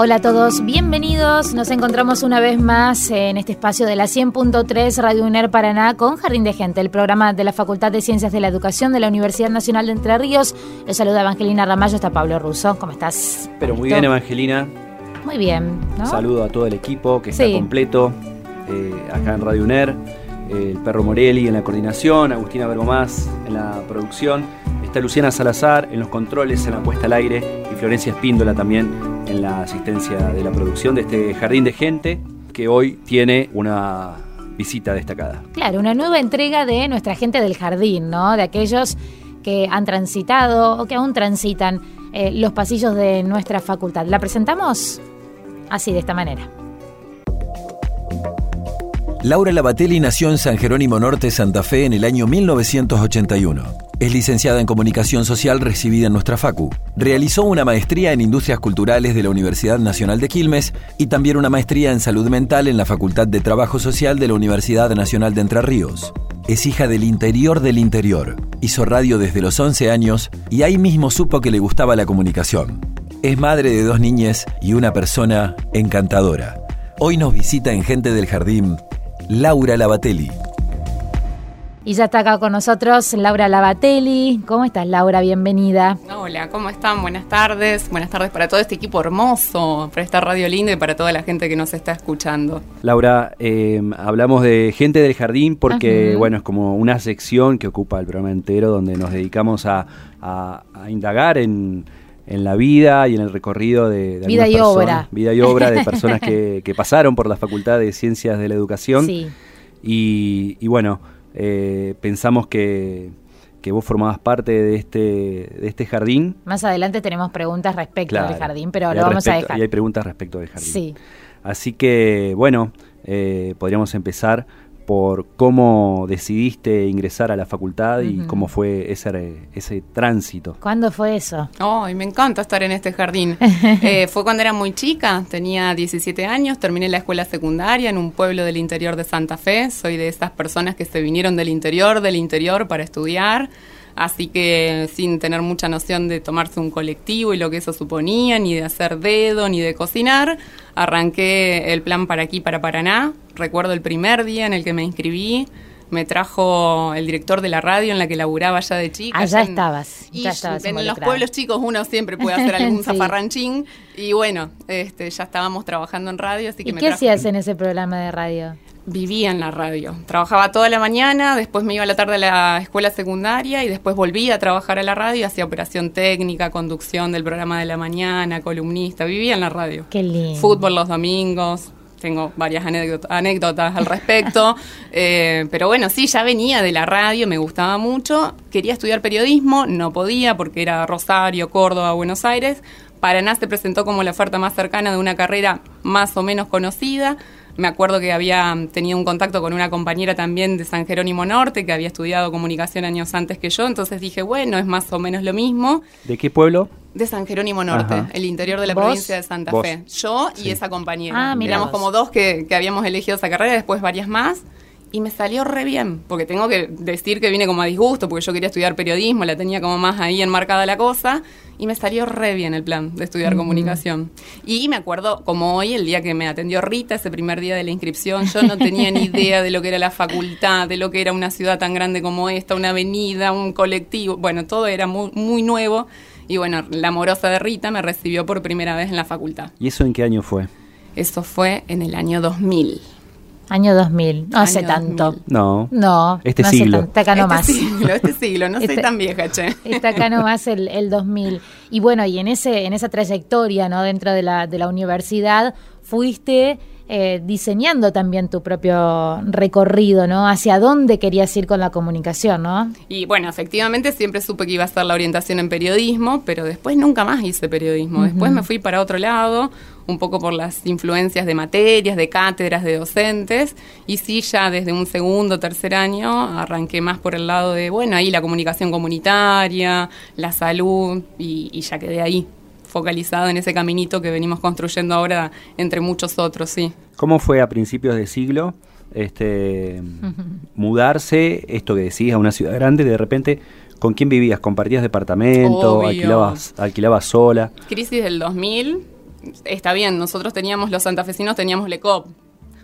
Hola a todos, bienvenidos. Nos encontramos una vez más en este espacio de la 100.3 Radio UNER Paraná con Jardín de Gente, el programa de la Facultad de Ciencias de la Educación de la Universidad Nacional de Entre Ríos. Los saluda Evangelina Ramallo, está Pablo Russo. ¿Cómo estás? Pero muy ¿Listo? bien, Evangelina. Muy bien, ¿no? Saludo a todo el equipo que está Sí. completo eh, acá en Radio UNER. eh, el Perro Morelli en la coordinación, Agustina Bergomás en la producción. Está Luciana Salazar en los controles, en la puesta al aire. Florencia Espíndola también en la asistencia de la producción de este Jardín de Gente que hoy tiene una visita destacada. Claro, una nueva entrega de nuestra gente del jardín, ¿no? De aquellos que han transitado o que aún transitan eh, los pasillos de nuestra facultad. ¿La presentamos? Así, de esta manera. Laura Labatelli nació en San Jerónimo Norte, Santa Fe, en el año 1981. Es licenciada en Comunicación Social recibida en nuestra FACU. Realizó una maestría en Industrias Culturales de la Universidad Nacional de Quilmes y también una maestría en Salud Mental en la Facultad de Trabajo Social de la Universidad Nacional de Entre Ríos. Es hija del interior del interior. Hizo radio desde los 11 años y ahí mismo supo que le gustaba la comunicación. Es madre de dos niñas y una persona encantadora. Hoy nos visita en Gente del Jardín Laura Labatelli. Y ya está acá con nosotros Laura Labatelli. ¿Cómo estás, Laura? Bienvenida. Hola, ¿cómo están? Buenas tardes. Buenas tardes para todo este equipo hermoso, para esta radio linda y para toda la gente que nos está escuchando. Laura, eh, hablamos de gente del jardín porque, Ajá. bueno, es como una sección que ocupa el programa entero donde nos dedicamos a, a- a indagar en, en la vida y en el recorrido de, de Vida algunas y personas- obra. Vida y obra de personas que, que pasaron por la Facultad de Ciencias de la Educación. Sí. Y, y bueno, eh, pensamos que, que vos formabas parte de este, de este jardín. Más adelante tenemos preguntas respecto Claro. del jardín, pero lo al vamos a respecto- dejar. Y hay preguntas respecto del jardín. Sí. Así que, bueno, eh, podríamos empezar por cómo decidiste ingresar a la facultad y Ujú. cómo fue ese, ese tránsito. ¿Cuándo fue eso? Ay, me encanta estar en este jardín. Eh, fue cuando era muy chica, tenía 17 años, terminé la escuela secundaria en un pueblo del interior de Santa Fe. Soy de esas personas que se vinieron del interior, del interior para estudiar. Así que sin tener mucha noción de tomarse un colectivo y lo que eso suponía, ni de hacer dedo, ni de cocinar, arranqué el plan para aquí, para Paraná. Recuerdo el primer día en el que me inscribí, me trajo el director de la radio en la que laburaba ya de chica. Allá en- estabas, y ya estabas en los pueblos chicos uno siempre puede hacer algún Sí. zafarranchín. Y bueno, este, ya estábamos trabajando en radio, así que ¿Y me qué trajo- hacías en ese programa de radio? Vivía en la radio. Trabajaba toda la mañana, después me iba a la tarde a la escuela secundaria y después volvía a trabajar a la radio, hacía operación técnica, conducción del programa de la mañana, columnista. Vivía en la radio. Qué lindo. Fútbol los domingos. Tengo varias anécdot- anécdotas al respecto. Eh, pero bueno, sí, ya venía de la radio, me gustaba mucho. Quería estudiar periodismo, no podía porque era Rosario, Córdoba, Buenos Aires. Paraná se presentó como la oferta más cercana de una carrera más o menos conocida. Me acuerdo que había tenido un contacto con una compañera también de San Jerónimo Norte que había estudiado comunicación años antes que yo, entonces dije, bueno, es más o menos lo mismo. ¿De qué pueblo? De San Jerónimo Norte, Ajá. el interior de la ¿Vos? provincia de Santa Vos. Fe. Yo y esa compañera. Ah, mira Éramos vos. como dos que, que habíamos elegido esa carrera, después varias más. Y me salió re bien, porque tengo que decir que vine como a disgusto, porque yo quería estudiar periodismo, la tenía como más ahí enmarcada la cosa, y me salió re bien el plan de estudiar comunicación. Y me acuerdo, como hoy, el día que me atendió Rita, ese primer día de la inscripción, yo no tenía ni idea de lo que era la facultad, de lo que era una ciudad tan grande como esta, una avenida, un colectivo, bueno, todo era muy, muy nuevo. Y bueno, la amorosa de Rita me recibió por primera vez en la facultad. ¿Y eso en qué año fue? Eso fue en el año 2000. Año 2000, no hace Año tanto. 2000. No. No, Este no hace siglo. tanto, está acá nomás. Este siglo, este siglo, no soy Este- tan vieja, che. Está acá nomás el, el 2000. Y bueno, y en ese en esa trayectoria, ¿no? Dentro de la, de la universidad, fuiste eh, diseñando también tu propio recorrido, ¿no? Hacia dónde querías ir con la comunicación, ¿no? Y bueno, efectivamente siempre supe que iba a hacer la orientación en periodismo, pero después nunca más hice periodismo. Después me fui para otro lado, un poco por las influencias de materias, de cátedras, de docentes, y sí, ya desde un segundo, tercer año arranqué más por el lado de, bueno, ahí la comunicación comunitaria, la salud, y, y ya quedé ahí focalizado en ese caminito que venimos construyendo ahora entre muchos otros, sí. ¿Cómo fue a principios de siglo este, mudarse, esto que decís, a una ciudad grande, de repente, ¿con quién vivías? ¿Compartías departamento? Obvio. ¿Alquilabas, ¿Alquilabas sola? Crisis del 2000, está bien, nosotros teníamos, los santafesinos teníamos LECOP.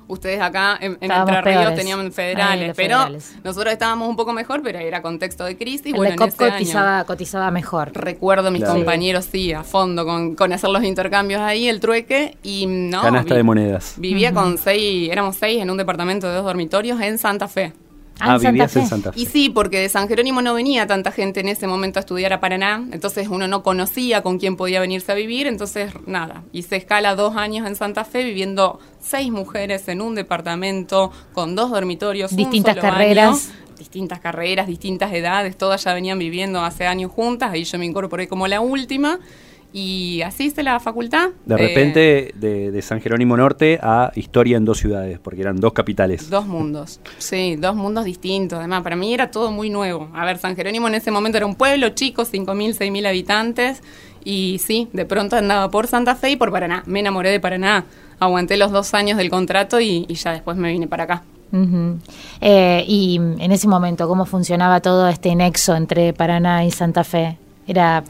Ustedes acá en, en Entre Ríos peores. tenían federales, pero federales. nosotros estábamos un poco mejor, pero era contexto de crisis. el bueno, de COP en ese año cotizaba, cotizaba mejor. recuerdo a mis Claro. compañeros, sí, a fondo, con, con hacer los intercambios ahí, el trueque, y no... Canasta vi- de monedas. Vivía con seis, éramos seis en un departamento de dos dormitorios en Santa Fe. Ah, en Santa vivías en Fe. Santa Fe. Y sí, porque de San Jerónimo no venía tanta gente en ese momento a estudiar a Paraná, entonces uno no conocía con quién podía venirse a vivir, entonces nada, hice escala dos años en Santa Fe viviendo seis mujeres en un departamento con dos dormitorios, un Distintas baño, carreras. distintas carreras, distintas edades, todas ya venían viviendo hace años juntas, ahí yo me incorporé como la última y así hice la facultad. De Eh, repente, de, de San Jerónimo Norte a Historia en dos ciudades, porque eran dos capitales. Dos mundos, sí, dos mundos distintos. Además, para mí era todo muy nuevo. A ver, San Jerónimo en ese momento era un pueblo chico, 5.000, 6.000 habitantes. Y sí, de pronto andaba por Santa Fe y por Paraná. Me enamoré de Paraná. Aguanté los dos años del contrato y, y ya después me vine para acá. Eh, y en ese momento, ¿cómo funcionaba todo este nexo entre Paraná y Santa Fe? ¿Era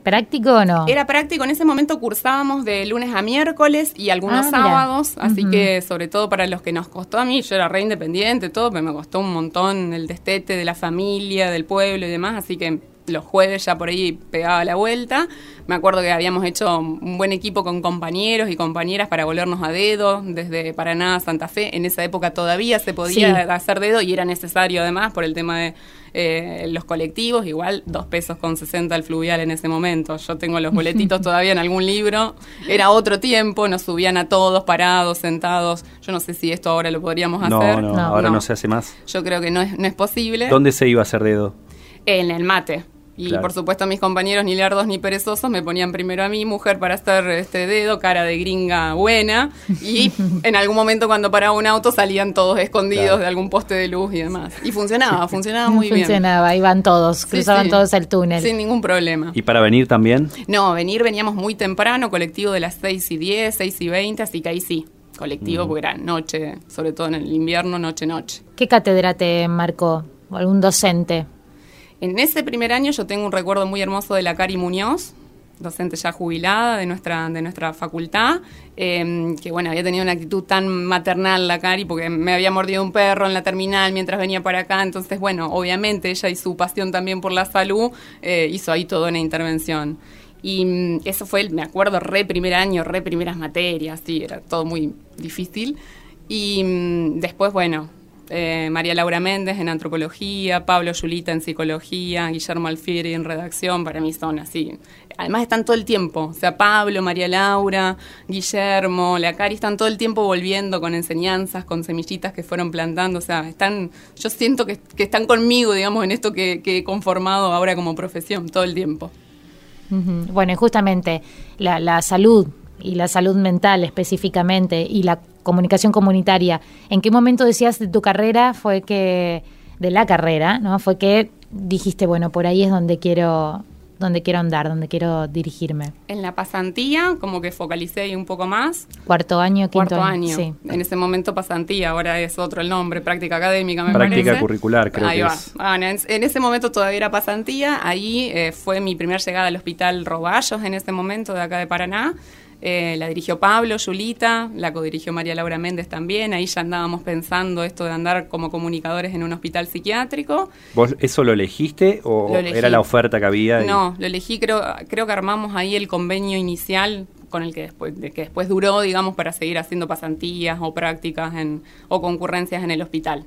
práctico o no? Era práctico, en ese momento cursábamos de lunes a miércoles y algunos Ah, mira. sábados, así que sobre todo para los que nos costó a mí, yo era re independiente, todo, pero me costó un montón el destete de la familia, del pueblo y demás, así que los jueves ya por ahí pegaba la vuelta. Me acuerdo que habíamos hecho un buen equipo con compañeros y compañeras para volvernos a dedo desde Paraná a Santa Fe. En esa época todavía se podía Sí. hacer dedo y era necesario además por el tema de eh, los colectivos, igual dos pesos con 60 el fluvial en ese momento. Yo tengo los boletitos todavía en algún libro. Era otro tiempo, nos subían a todos parados, sentados. Yo no sé si esto ahora lo podríamos No, hacer. no, No. ahora no. No. se hace más. Yo creo que no es, no es posible. ¿Dónde se iba a hacer dedo? En el mate. Y Claro. por supuesto mis compañeros ni lerdos ni perezosos me ponían primero a mí, mujer, para hacer este dedo, cara de gringa buena. Y en algún momento cuando paraba un auto salían todos escondidos Claro. de algún poste de luz y demás. Y funcionaba, funcionaba muy bien. Funcionaba, iban todos, cruzaban sí. todos el túnel. Sin ningún problema. ¿Y para venir también? No, venir veníamos muy temprano, colectivo de las 6 y 10, 6 y 20, así que ahí sí. Colectivo, porque era noche, sobre todo en el invierno, noche, noche. ¿Qué cátedra te marcó? ¿O algún docente? En ese primer año yo tengo un recuerdo muy hermoso de la Cari Muñoz, docente ya jubilada de nuestra, de nuestra facultad, eh, que bueno, había tenido una actitud tan maternal la Cari porque me había mordido un perro en la terminal mientras venía para acá, entonces bueno, obviamente ella y su pasión también por la salud eh, hizo ahí toda una intervención. Y mm, eso fue, me acuerdo, re primer año, re primeras materias, sí, era todo muy difícil. Y mm, después, bueno, eh, María Laura Méndez en antropología, Pablo Yulita en psicología, Guillermo Alfieri en redacción, para mí son así. Además están todo el tiempo, o sea, Pablo, María Laura, Guillermo, la Cari están todo el tiempo volviendo con enseñanzas, con semillitas que fueron plantando, o sea, están, yo siento que, están conmigo, digamos, en esto que, he conformado ahora como profesión, todo el tiempo. Bueno, y justamente la salud, y la salud mental específicamente y la comunicación comunitaria, ¿en qué momento decías de tu carrera fue que, de la carrera, ¿no? Fue que dijiste, bueno, por ahí es donde quiero donde quiero andar, donde quiero dirigirme. En la pasantía, como que focalicé ahí un poco más. Cuarto año, quinto Cuarto año. Sí. En ese momento pasantía, ahora es otro el nombre, práctica académica me práctica parece. curricular, creo ahí que va. es. Ah, en, en, ese momento todavía era pasantía, ahí eh, fue mi primera llegada al hospital Roballos en ese momento de acá de Paraná. Eh, la dirigió Pablo, Julita, la codirigió María Laura Méndez también. Ahí ya andábamos pensando esto de andar como comunicadores en un hospital psiquiátrico. ¿Vos eso lo elegiste o Lo elegí. era la oferta que había? y- No, lo elegí, creo, creo que armamos ahí el convenio inicial con el que después, de que después duró, digamos, para seguir haciendo pasantías o prácticas en, o concurrencias en el hospital.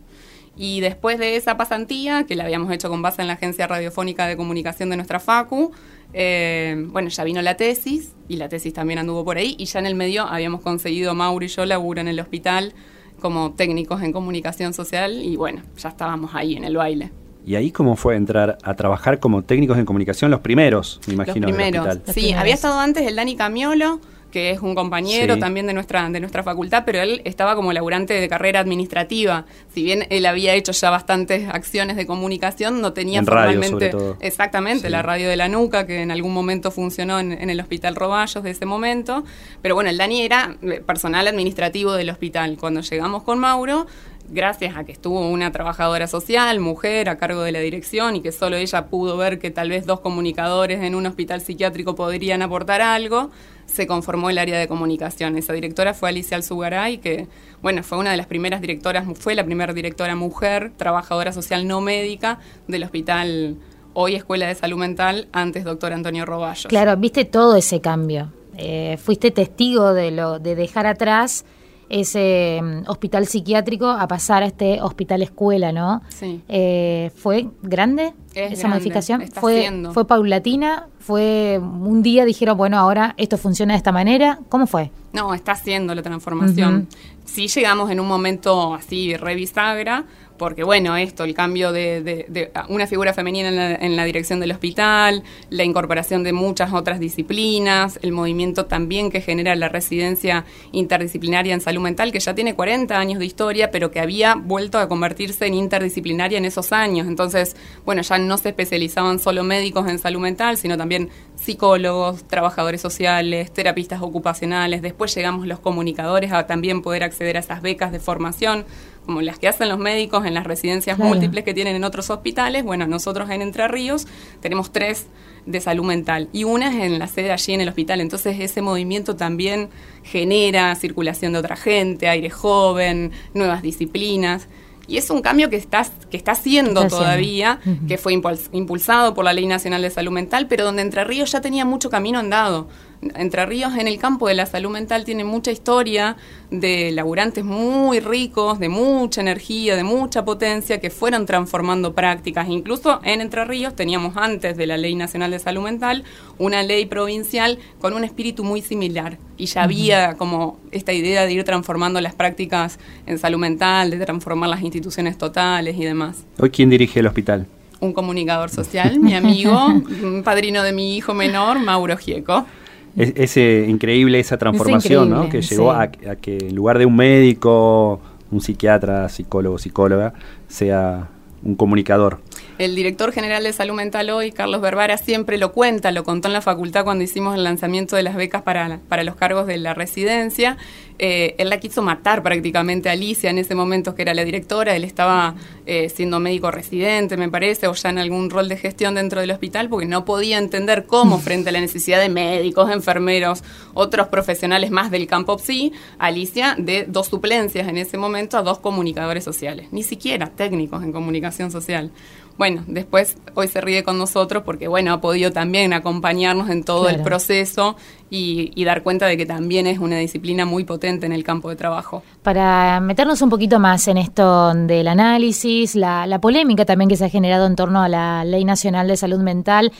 Y después de esa pasantía, que la habíamos hecho con base en la Agencia Radiofónica de Comunicación de nuestra FACU, eh, bueno, ya vino la tesis, y la tesis también anduvo por ahí, y ya en el medio habíamos conseguido, Mauro y yo, laburo en el hospital como técnicos en comunicación social, y bueno, ya estábamos ahí en el baile. ¿Y ahí cómo fue entrar a trabajar como técnicos en comunicación los primeros, me imagino, los del primeros. hospital? Los Sí, primeros. había estado antes el Dani Camiolo, que es un compañero Sí. también de nuestra, de nuestra facultad, pero él estaba como laburante de carrera administrativa. Si bien él había hecho ya bastantes acciones de comunicación, no tenía En radio, formalmente. sobre todo. Exactamente, Sí. la radio de la nuca, que en algún momento funcionó en, en el Hospital Roballos de ese momento. Pero bueno, el Dani era eh, personal administrativo del hospital. Cuando llegamos con Mauro, gracias a que estuvo una trabajadora social, mujer, a cargo de la dirección y que solo ella pudo ver que tal vez dos comunicadores en un hospital psiquiátrico podrían aportar algo, se conformó el área de comunicación. Esa directora fue Alicia Alzugaray, que, bueno, fue una de las primeras directoras, fue la primera directora mujer, trabajadora social no médica del hospital, hoy Escuela de Salud Mental, antes doctor Antonio Roballos. Claro, viste todo ese cambio. Eh, fuiste testigo de lo de dejar atrás ese mm, hospital psiquiátrico a pasar a este hospital escuela, ¿no? Sí. Eh, ¿Fue grande Es esa grande, modificación? está ¿Fue, siendo. ¿Fue paulatina? ¿Fue un día dijeron, bueno, ahora esto funciona de esta manera? ¿Cómo fue? No, está haciendo la transformación. Ujú. Sí llegamos en un momento así revisagra, porque bueno, esto, el cambio de, de- de una figura femenina en la, en la dirección del hospital, la incorporación de muchas otras disciplinas, el movimiento también que genera la residencia interdisciplinaria en salud mental, que ya tiene 40 años de historia, pero que había vuelto a convertirse en interdisciplinaria en esos años. Entonces, bueno, ya no se especializaban solo médicos en salud mental, sino también psicólogos, trabajadores sociales, terapistas ocupacionales. Después llegamos los comunicadores a también poder acceder a esas becas de formación, como las que hacen los médicos en las residencias Claro. múltiples que tienen en otros hospitales. Bueno, nosotros en Entre Ríos tenemos tres de salud mental y una es en la sede allí en el hospital. Entonces ese movimiento también genera circulación de otra gente, aire joven, nuevas disciplinas. Y es un cambio que está, que está haciendo Está todavía, que fue impuls- impulsado por la Ley Nacional de Salud Mental, pero donde Entre Ríos ya tenía mucho camino andado. Entre Ríos en el campo de la salud mental tiene mucha historia de laburantes muy ricos, de mucha energía, de mucha potencia, que fueron transformando prácticas. Incluso en Entre Ríos teníamos antes de la Ley Nacional de Salud Mental una ley provincial con un espíritu muy similar. Y ya había como esta idea de ir transformando las prácticas en salud mental, de transformar las instituciones totales y demás ¿Hoy quién dirige el hospital? un comunicador social, mi amigo, padrino de mi hijo menor, Mauro Gieco. Es, es, eh, increíble esa transformación, ¿no? increíble, Que llegó sí. a, a que en lugar de un médico, un psiquiatra, psicólogo, psicóloga, sea un comunicador. El director general de salud mental hoy, Carlos Berbara, siempre lo cuenta, lo contó en la facultad cuando hicimos el lanzamiento de las becas para, para los cargos de la residencia. Eh, él la quiso matar prácticamente a Alicia en ese momento, que era la directora. Él estaba eh, siendo médico residente, me parece, o ya en algún rol de gestión dentro del hospital, porque no podía entender cómo, frente a la necesidad de médicos, enfermeros, otros profesionales más del campo psi, Alicia de dos suplencias en ese momento a dos comunicadores sociales, ni siquiera técnicos en comunicación social. Bueno, después hoy se ríe con nosotros porque, bueno, ha podido también acompañarnos en todo el proceso y, y dar cuenta de que también es una disciplina muy potente en el campo de trabajo. Para meternos un poquito más en esto del análisis, la, la polémica también que se ha generado en torno a la Ley Nacional de Salud Mental,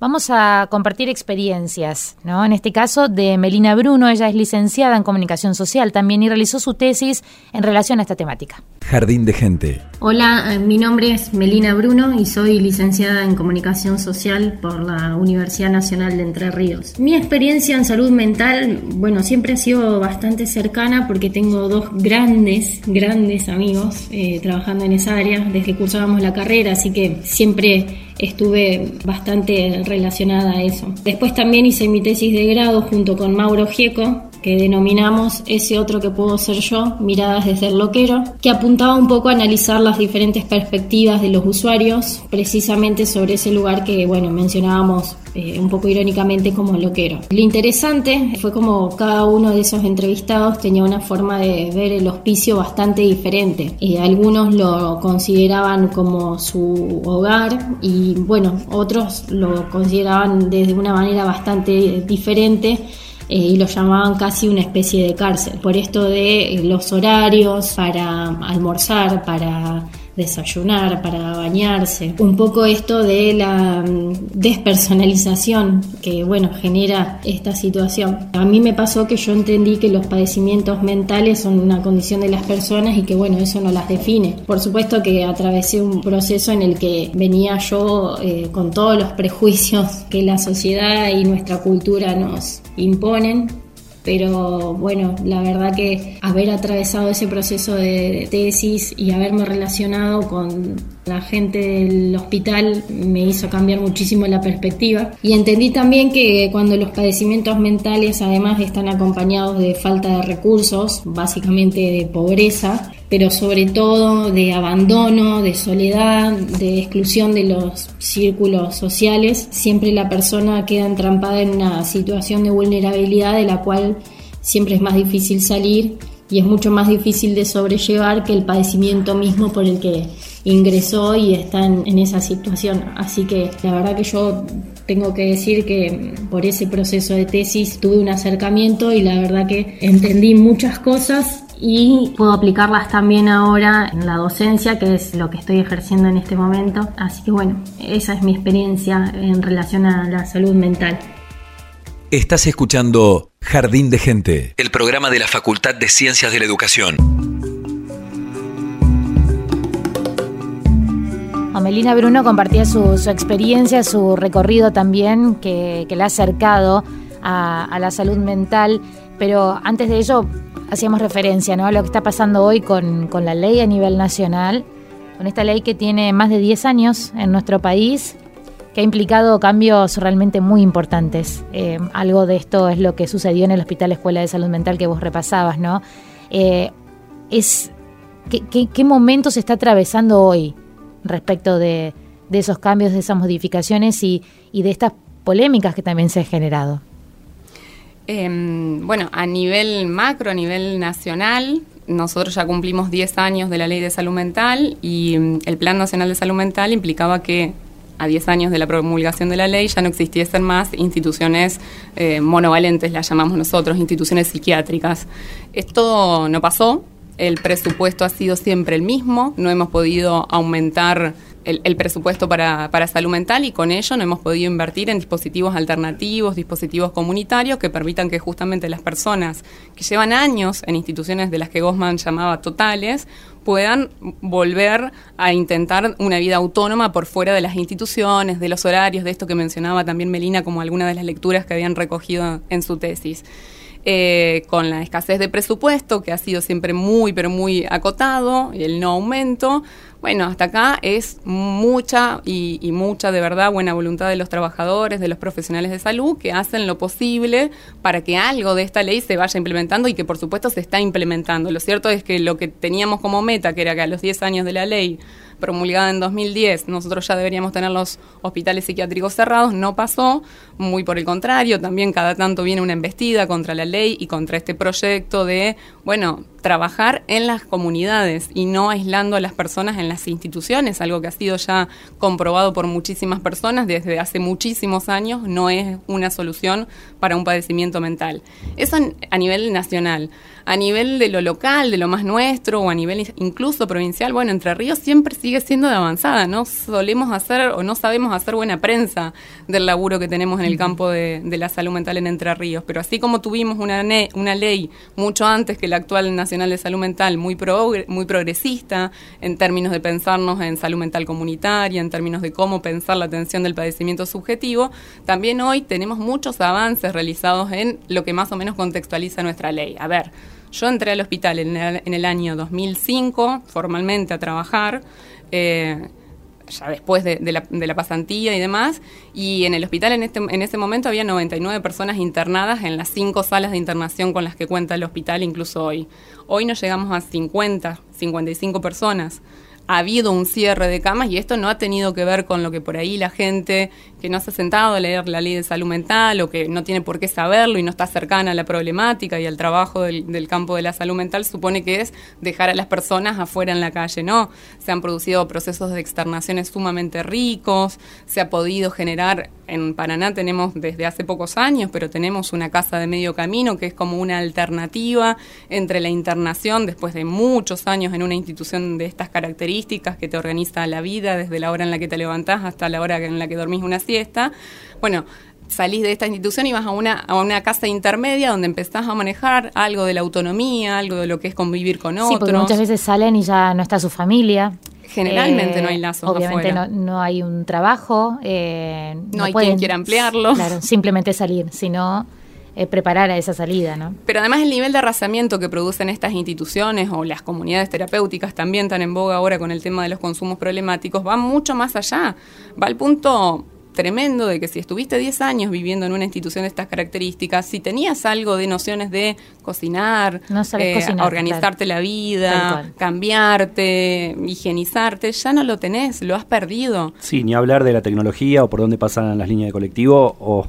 vamos a compartir experiencias, ¿no? En este caso de Melina Bruno, ella es licenciada en comunicación social también y realizó su tesis en relación a esta temática. Jardín de Gente. Hola, eh, mi nombre es Melina Bruno y soy licenciada en comunicación social por la Universidad Nacional de Entre Ríos. Mi experiencia en salud mental, bueno, siempre ha sido bastante cercana porque tengo dos grandes, grandes amigos eh, trabajando en esa área desde que cursábamos la carrera, así que siempre estuve bastante relacionada a eso. Después también hice mi tesis de grado junto con Mauro Gieco, que denominamos ese otro que puedo ser yo, miradas desde el loquero, que apuntaba un poco a analizar las diferentes perspectivas de los usuarios, precisamente sobre ese lugar que, bueno, mencionábamos eh, un poco irónicamente como loquero. Lo interesante fue como cada uno de esos entrevistados tenía una forma de ver el hospicio bastante diferente. Eh, algunos lo consideraban como su hogar y, bueno, otros lo consideraban desde una manera bastante diferente eh, y lo llamaban casi una especie de cárcel. Por esto de eh, los horarios para almorzar, para desayunar, para bañarse. Un poco esto de la mm, despersonalización que, bueno, genera esta situación. A mí me pasó que yo entendí que los padecimientos mentales son una condición de las personas y que, bueno, eso no las define. Por supuesto que atravesé un proceso en el que venía yo eh, con todos los prejuicios que la sociedad y nuestra cultura nos imponen pero bueno, la verdad que haber atravesado ese proceso de tesis y haberme relacionado con la gente del hospital me hizo cambiar muchísimo la perspectiva. Y entendí también que cuando los padecimientos mentales además están acompañados de falta de recursos, básicamente de pobreza, pero sobre todo de abandono, de soledad, de exclusión de los círculos sociales, siempre la persona queda entrampada en una situación de vulnerabilidad de la cual siempre es más difícil salir y es mucho más difícil de sobrellevar que el padecimiento mismo por el que ingresó y está en, esa situación. Así que la verdad que yo tengo que decir que por ese proceso de tesis tuve un acercamiento y la verdad que entendí muchas cosas y puedo aplicarlas también ahora en la docencia, que es lo que estoy ejerciendo en este momento. Así que bueno, esa es mi experiencia en relación a la salud mental. Estás escuchando Jardín de Gente, el programa de la Facultad de Ciencias de la Educación. Melina Bruno compartía su, experiencia, su recorrido también, que, le ha acercado a, la salud mental. Pero antes de ello, hacíamos referencia ¿no? a lo que está pasando hoy con, la ley a nivel nacional, con esta ley que tiene más de 10 años en nuestro país, que ha implicado cambios realmente muy importantes. Eh, algo de esto es lo que sucedió en el Hospital Escuela de Salud Mental que vos repasabas, ¿no? Eh, es, ¿qué, momento se está atravesando hoy respecto de, esos cambios, de esas modificaciones y, y de estas polémicas que también se han generado? Em, bueno, a nivel macro, a nivel nacional, nosotros ya cumplimos 10 años de la ley de salud mental y em, el Plan Nacional de Salud Mental implicaba que a 10 años de la promulgación de la ley ya no existiesen más instituciones eh, monovalentes, las llamamos nosotros, instituciones psiquiátricas. Esto no pasó, el presupuesto ha sido siempre el mismo, no hemos podido aumentar el, presupuesto para, para, salud mental y con ello no hemos podido invertir en dispositivos alternativos, dispositivos comunitarios que permitan que justamente las personas que llevan años en instituciones de las que Gosman llamaba totales puedan volver a intentar una vida autónoma por fuera de las instituciones, de los horarios, de esto que mencionaba también Melina como alguna de las lecturas que habían recogido en su tesis. Eh, con la escasez de presupuesto, que ha sido siempre muy, pero muy acotado, y el no aumento, bueno, hasta acá es mucha y, mucha de verdad buena voluntad de los trabajadores, de los profesionales de salud, que hacen lo posible para que algo de esta ley se vaya implementando y que por supuesto se está implementando. Lo cierto es que lo que teníamos como meta, que era que a los 10 años de la ley promulgada en 2010, nosotros ya deberíamos tener los hospitales psiquiátricos cerrados, no pasó, muy por el contrario, también cada tanto viene una embestida contra la ley y contra este proyecto de, bueno, trabajar en las comunidades y no aislando a las personas en las instituciones, algo que ha sido ya comprobado por muchísimas personas desde hace muchísimos años, no es una solución para un padecimiento mental. Eso a nivel nacional. A nivel de lo local, de lo más nuestro, o a nivel incluso provincial, bueno, Entre Ríos siempre sigue siendo de avanzada, no solemos hacer o no sabemos hacer buena prensa del laburo que tenemos en el campo de, la salud mental en Entre Ríos, pero así como tuvimos una, una ley mucho antes que la actual Nacional de Salud Mental, muy, muy progresista en términos de pensarnos en salud mental comunitaria, en términos de cómo pensar la atención del padecimiento subjetivo, también hoy tenemos muchos avances realizados en lo que más o menos contextualiza nuestra ley. A ver, yo entré al hospital en el, año 2005 formalmente a trabajar. Eh, ya después de, la, pasantía y demás, y en el hospital en, este, en ese momento había 99 personas internadas en las cinco salas de internación con las que cuenta el hospital, incluso hoy. Hoy nos llegamos a 50, 55 personas ha habido un cierre de camas y esto no ha tenido que ver con lo que por ahí la gente que no se ha sentado a leer la ley de salud mental o que no tiene por qué saberlo y no está cercana a la problemática y al trabajo del, campo de la salud mental supone que es dejar a las personas afuera en la calle. No, se han producido procesos de externaciones sumamente ricos, se ha podido generar, en Paraná tenemos desde hace pocos años, pero tenemos una casa de medio camino que es como una alternativa entre la internación después de muchos años en una institución de estas características que te organiza la vida desde la hora en la que te levantás hasta la hora en la que dormís una siesta. Bueno, salís de esta institución y vas a una, a una casa intermedia donde empezás a manejar algo de la autonomía, algo de lo que es convivir con otros. Sí, porque muchas veces salen y ya no está su familia. Generalmente no hay lazos. Obviamente no, no, hay un trabajo. Eh, no, hay quien quiera emplearlo. Claro, simplemente salir, sino eh, preparar a esa salida, ¿no? Pero además el nivel de arrasamiento que producen estas instituciones o las comunidades terapéuticas también tan en boga ahora con el tema de los consumos problemáticos va mucho más allá. Va al punto tremendo de que si estuviste 10 años viviendo en una institución de estas características, si tenías algo de nociones de cocinar, eh, organizarte la vida, cambiarte, higienizarte, ya no lo tenés, lo has perdido. Sí, ni hablar de la tecnología o por dónde pasan las líneas de colectivo o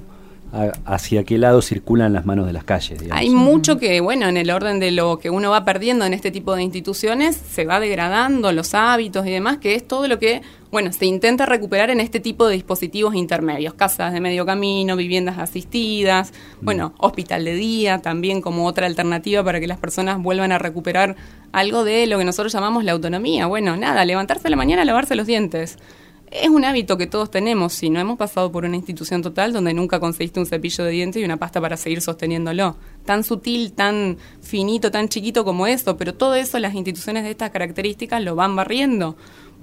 hacia qué lado circulan las manos de las calles. Hay mucho que, bueno, en el orden de lo que uno va perdiendo en este tipo de instituciones, se va degradando los hábitos y demás, que es todo lo que, bueno, se intenta recuperar en este tipo de dispositivos intermedios, casas de medio camino, viviendas asistidas, mm. bueno, hospital de día también como otra alternativa para que las personas vuelvan a recuperar algo de lo que nosotros llamamos la autonomía. Bueno, nada, levantarse a la mañana, lavarse los dientes es un hábito que todos tenemos, si no hemos pasado por una institución total donde nunca conseguiste un cepillo de dientes y una pasta para seguir sosteniéndolo. Tan sutil, tan finito, tan chiquito como eso, pero todo eso las instituciones de estas características lo van barriendo,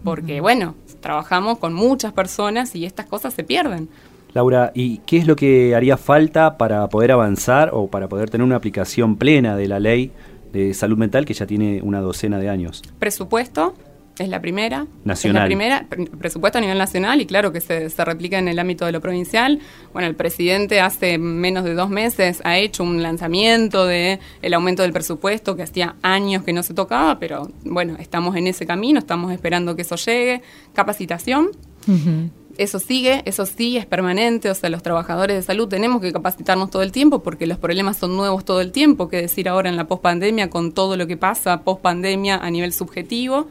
porque bueno, trabajamos con muchas personas y estas cosas se pierden. Laura, ¿y qué es lo que haría falta para poder avanzar o para poder tener una aplicación plena de la ley de salud mental que ya tiene una docena de años? Presupuesto, es la primera. Nacional. Es la primera, presupuesto a nivel nacional y claro que se, se, replica en el ámbito de lo provincial. Bueno, el presidente hace menos de dos meses ha hecho un lanzamiento de el aumento del presupuesto que hacía años que no se tocaba, pero bueno, estamos en ese camino, estamos esperando que eso llegue. Capacitación. Eso sigue, eso sí es permanente, o sea, los trabajadores de salud tenemos que capacitarnos todo el tiempo porque los problemas son nuevos todo el tiempo, que decir ahora en la pospandemia con todo lo que pasa pospandemia a nivel subjetivo.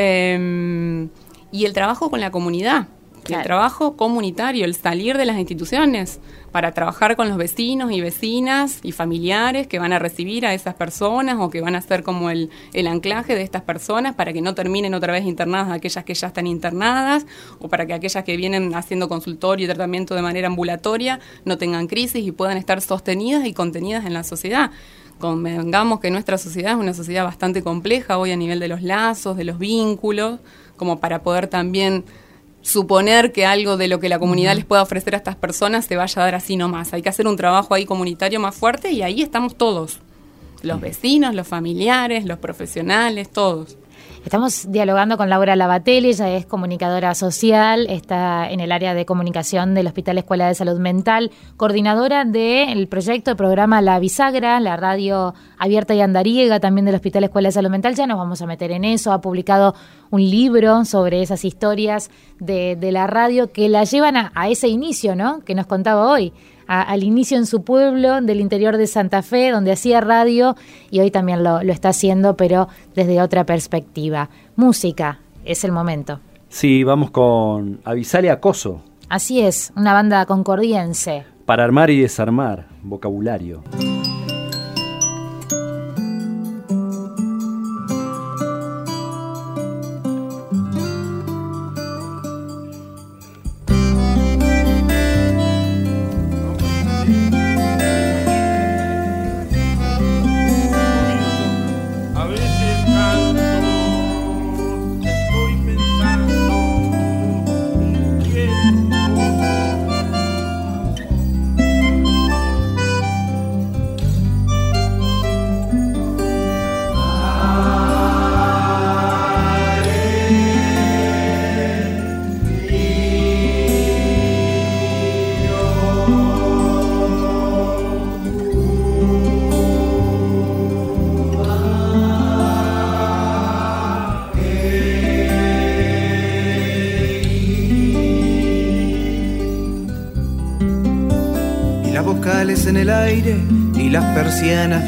Em, y el trabajo con la comunidad, el trabajo comunitario, el salir de las instituciones para trabajar con los vecinos y vecinas y familiares que van a recibir a esas personas o que van a ser como el, el anclaje de estas personas para que no terminen otra vez internadas aquellas que ya están internadas o para que aquellas que vienen haciendo consultorio y tratamiento de manera ambulatoria no tengan crisis y puedan estar sostenidas y contenidas en la sociedad convengamos que nuestra sociedad es una sociedad bastante compleja hoy a nivel de los lazos, de los vínculos, como para poder también suponer que algo de lo que la comunidad les pueda ofrecer a estas personas se vaya a dar así nomás. Hay que hacer un trabajo ahí comunitario más fuerte y ahí estamos todos. Los vecinos, los familiares, los profesionales, todos. Estamos dialogando con Laura Lavatelli, ella es comunicadora social, está en el área de comunicación del Hospital Escuela de Salud Mental, coordinadora del proyecto, el programa La Bisagra, la radio abierta y andariega también del Hospital Escuela de Salud Mental. Ya nos vamos a meter en eso. Ha publicado un libro sobre esas historias de, la radio que la llevan a, ese inicio, ¿no? Que nos contaba hoy al inicio en su pueblo del interior de Santa Fe, donde hacía radio y hoy también lo, lo está haciendo, pero desde otra perspectiva. Música, es el momento. Sí, vamos con Avisale Acoso. Así es, una banda concordiense. Para armar y desarmar, vocabulario.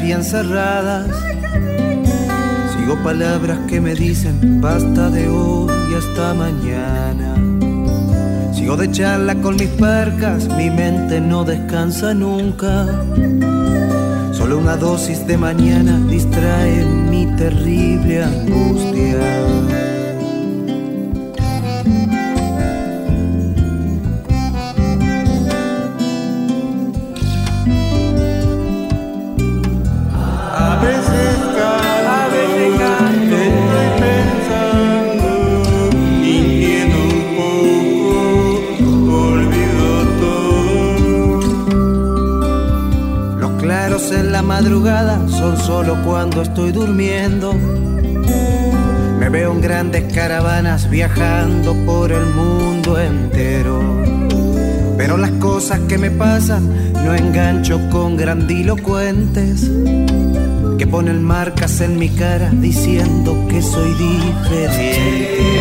Bien cerradas. Sigo palabras que me dicen basta de hoy hasta mañana. Sigo de charla con mis percas, mi mente no descansa nunca. Solo una dosis de mañana distrae mi terrible angustia. Son solo cuando estoy durmiendo. Me veo en grandes caravanas viajando por el mundo entero. Pero las cosas que me pasan no engancho con grandilocuentes que ponen marcas en mi cara diciendo que soy diferente.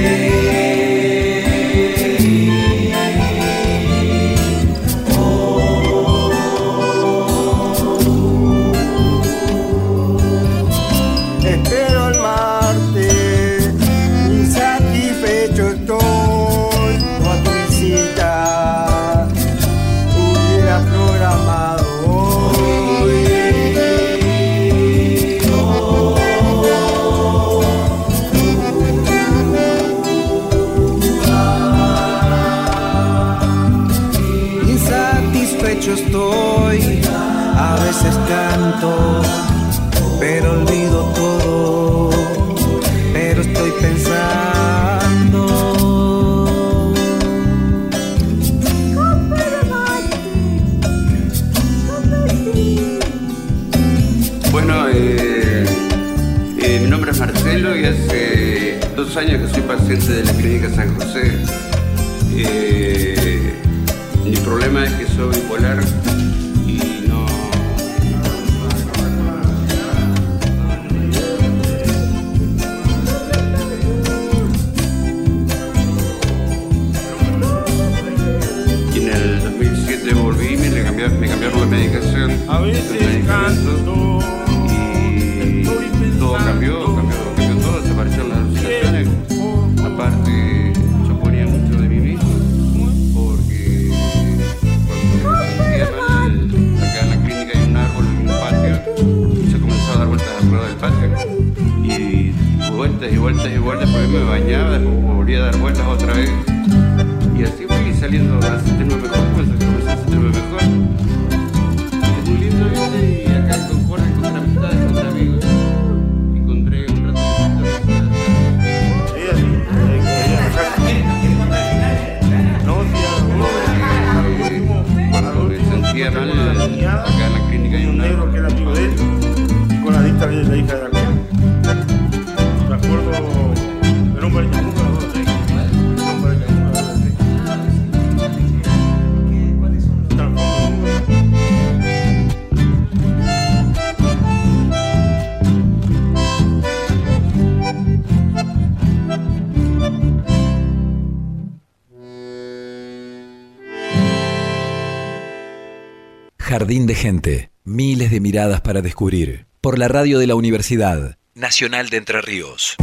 Jardín de Gente. Miles de miradas para descubrir. Por la radio de la Universidad Nacional de Entre Ríos.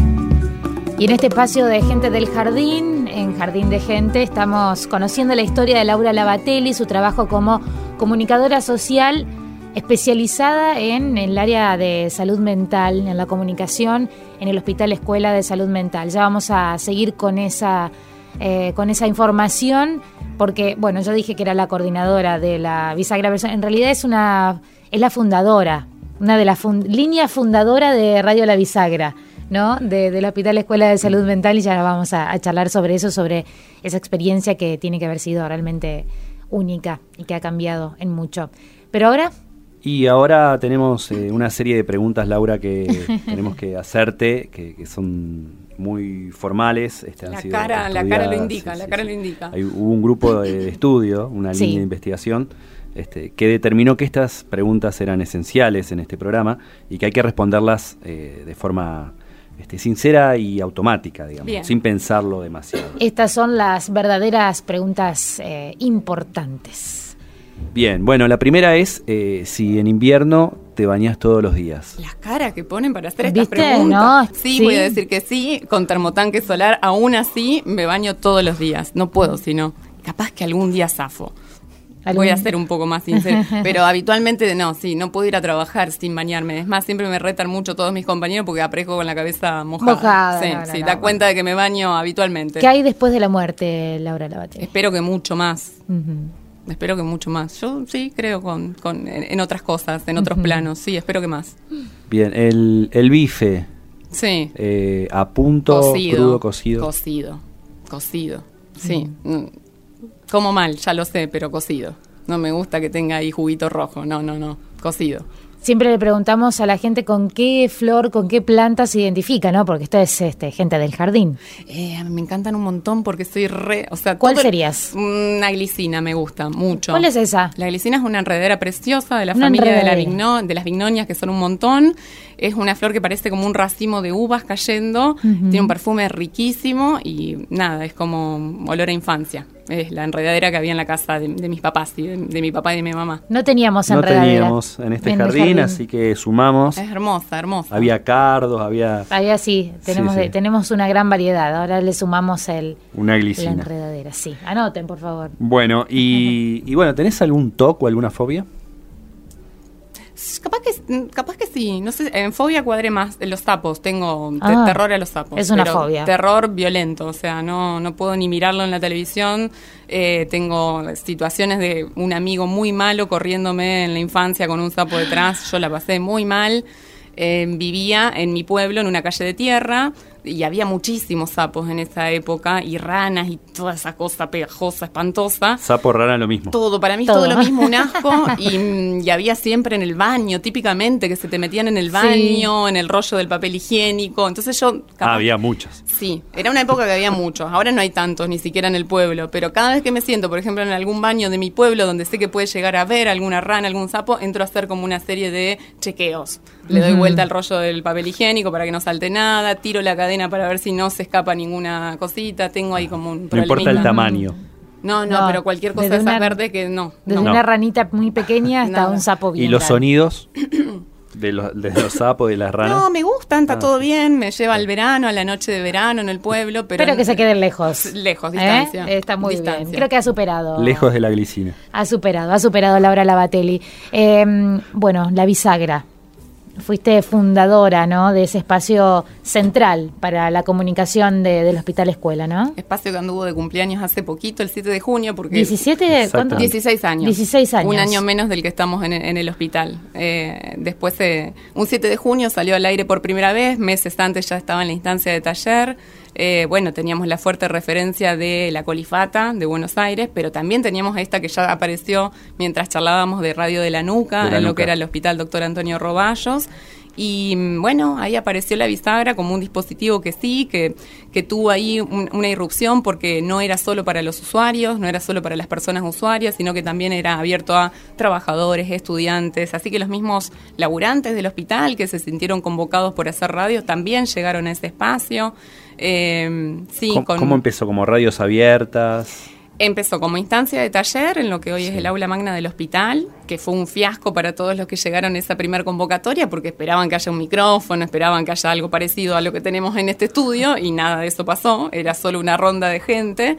Y en este espacio de Gente del Jardín, en Jardín de Gente, estamos conociendo la historia de Laura Labatelli, su trabajo como comunicadora social especializada en el área de salud mental, en la comunicación, en el Hospital Escuela de Salud Mental. Ya vamos a seguir con esa, eh, con esa información, porque, bueno, yo dije que era la coordinadora de la bisagra, en realidad es una, es la fundadora, una de las líneas fundadoras de Radio La Bisagra. ¿no? De, del Hospital Escuela de Salud Mental y ya vamos a, a charlar sobre eso, sobre esa experiencia que tiene que haber sido realmente única y que ha cambiado en mucho. Pero ahora y ahora tenemos eh, una serie de preguntas, Laura, que tenemos que hacerte, que, son muy formales. Este, la, cara, la cara lo indica, la cara lo indica. hubo un grupo de estudio, una línea de investigación, este, que determinó que estas preguntas eran esenciales en este programa y que hay que responderlas eh, de forma este, sincera y automática, digamos, sin pensarlo demasiado. Estas son las verdaderas preguntas eh, importantes. Bien, bueno, la primera es eh, si en invierno te bañas todos los días. Las caras que ponen para hacer estas preguntas. Sí, voy a decir que sí, con termotanque solar, aún así me baño todos los días. No puedo, sino capaz que algún día zafo. Voy a ser un poco más sincero, pero habitualmente no, sí, no puedo ir a trabajar sin bañarme. Es más, siempre me retan mucho todos mis compañeros porque aparezco con la cabeza mojada. sí, sí, da cuenta de que me baño habitualmente. ¿Qué hay después de la muerte, Laura Labate? Espero que mucho más espero que mucho más. Yo sí creo con, con en, otras cosas, en otros planos, sí, espero que más. Bien, el, el bife. Sí. Eh, a punto, cocido, crudo, cocido. Cocido, cocido, sí. Mm, como mal, ya lo sé, pero cocido. No me gusta que tenga ahí juguito rojo, no, no, no, cocido. Siempre le preguntamos a la gente con qué flor, con qué planta se identifica, ¿no? Porque esto es este, gente del jardín. Eh, me encantan un montón porque soy re. O sea, ¿Cuál serías? Una glicina me gusta mucho. ¿Cuál es esa? La glicina es una enredera preciosa de la familia de, la de las vignonias, que son un montón. Es una flor que parece como un racimo de uvas cayendo. Tiene un perfume riquísimo y nada, es como olor a infancia es la enredadera que había en la casa de, mis papás, de, mi papá y de mi mamá. No teníamos enredadera. No teníamos en este jardín, así que sumamos. Es hermosa, hermosa. Había cardos, había... Había sí, tenemos, tenemos una gran variedad. Ahora le sumamos el... Una glicina. La enredadera, sí. Anoten, por favor. Bueno, y, y bueno, ¿tenés algún toque o alguna fobia? Capaz que, capaz que sí, no sé, en fobia cuadré más los sapos, tengo ah, terror a los sapos. Es una fobia. Terror violento, o sea, no, no puedo ni mirarlo en la televisión, eh, tengo situaciones de un amigo muy malo corriéndome en la infancia con un sapo detrás, yo la pasé muy mal. Eh, vivía en mi pueblo, en una calle de tierra, y había muchísimos sapos en esa época, y ranas y toda esa cosa pegajosa, espantosa. Sapo, rana, lo mismo. Todo, para mí todo, todo lo mismo, un asco, y, había siempre en el baño, típicamente, que se te metían en el baño, en el rollo del papel higiénico, entonces yo... ah, había muchos. Sí, era una época que había muchos, ahora no hay tantos, ni siquiera en el pueblo, pero cada vez que me siento, por ejemplo, en algún baño de mi pueblo, donde sé que puede llegar a ver alguna rana, algún sapo, entro a hacer como una serie de chequeos. Le doy vuelta al rollo del papel higiénico para que no salte nada, tiro la cadena para ver si no se escapa ninguna cosita. Tengo ahí como un No importa el tamaño. No, no, pero cualquier cosa de esa verde que no. Desde una ranita muy pequeña hasta un sapo bien. ¿Y los sonidos? De los, de los sapos, de las ranas. No, me gustan, está ah, todo bien. Me lleva al verano, a la noche de verano en el pueblo. Pero, que se queden lejos. Lejos, ¿Eh? distancia. Está muy bien. Creo que ha superado. Lejos de la glicina. Ha superado, ha superado Laura Lavatelli. Eh, bueno, la bisagra fuiste fundadora ¿no? de ese espacio central para la comunicación del Hospital Escuela, ¿no? Espacio que anduvo de cumpleaños hace poquito, el 7 de junio, porque... ¿17? ¿Cuánto? 16 años. 16 años. Un año menos del que estamos en, el hospital. Eh, después, eh, un 7 de junio salió al aire por primera vez, meses antes ya estaba en la instancia de taller. Eh, bueno, teníamos la fuerte referencia de la colifata de Buenos Aires, pero también teníamos esta que ya apareció mientras charlábamos de Radio de la Nuca, en lo que era el Hospital Doctor Antonio Roballos. Y mm, bueno, ahí apareció la bisagra como un dispositivo que sí, que, que tuvo ahí una irrupción porque no era solo para los usuarios, no era solo para las personas usuarias, sino que también era abierto a trabajadores, estudiantes. Así que los mismos laburantes del hospital que se sintieron convocados por hacer radio también llegaron a ese espacio. Eh, sí, ¿Cómo, ¿Cómo empezó? ¿Como radios abiertas? Empezó como instancia de taller en lo que hoy es el aula magna del hospital, que fue un fiasco para todos los que llegaron a esa primera convocatoria porque esperaban que haya un micrófono, esperaban que haya algo parecido a lo que tenemos en este estudio y nada de eso pasó, era solo una ronda de gente.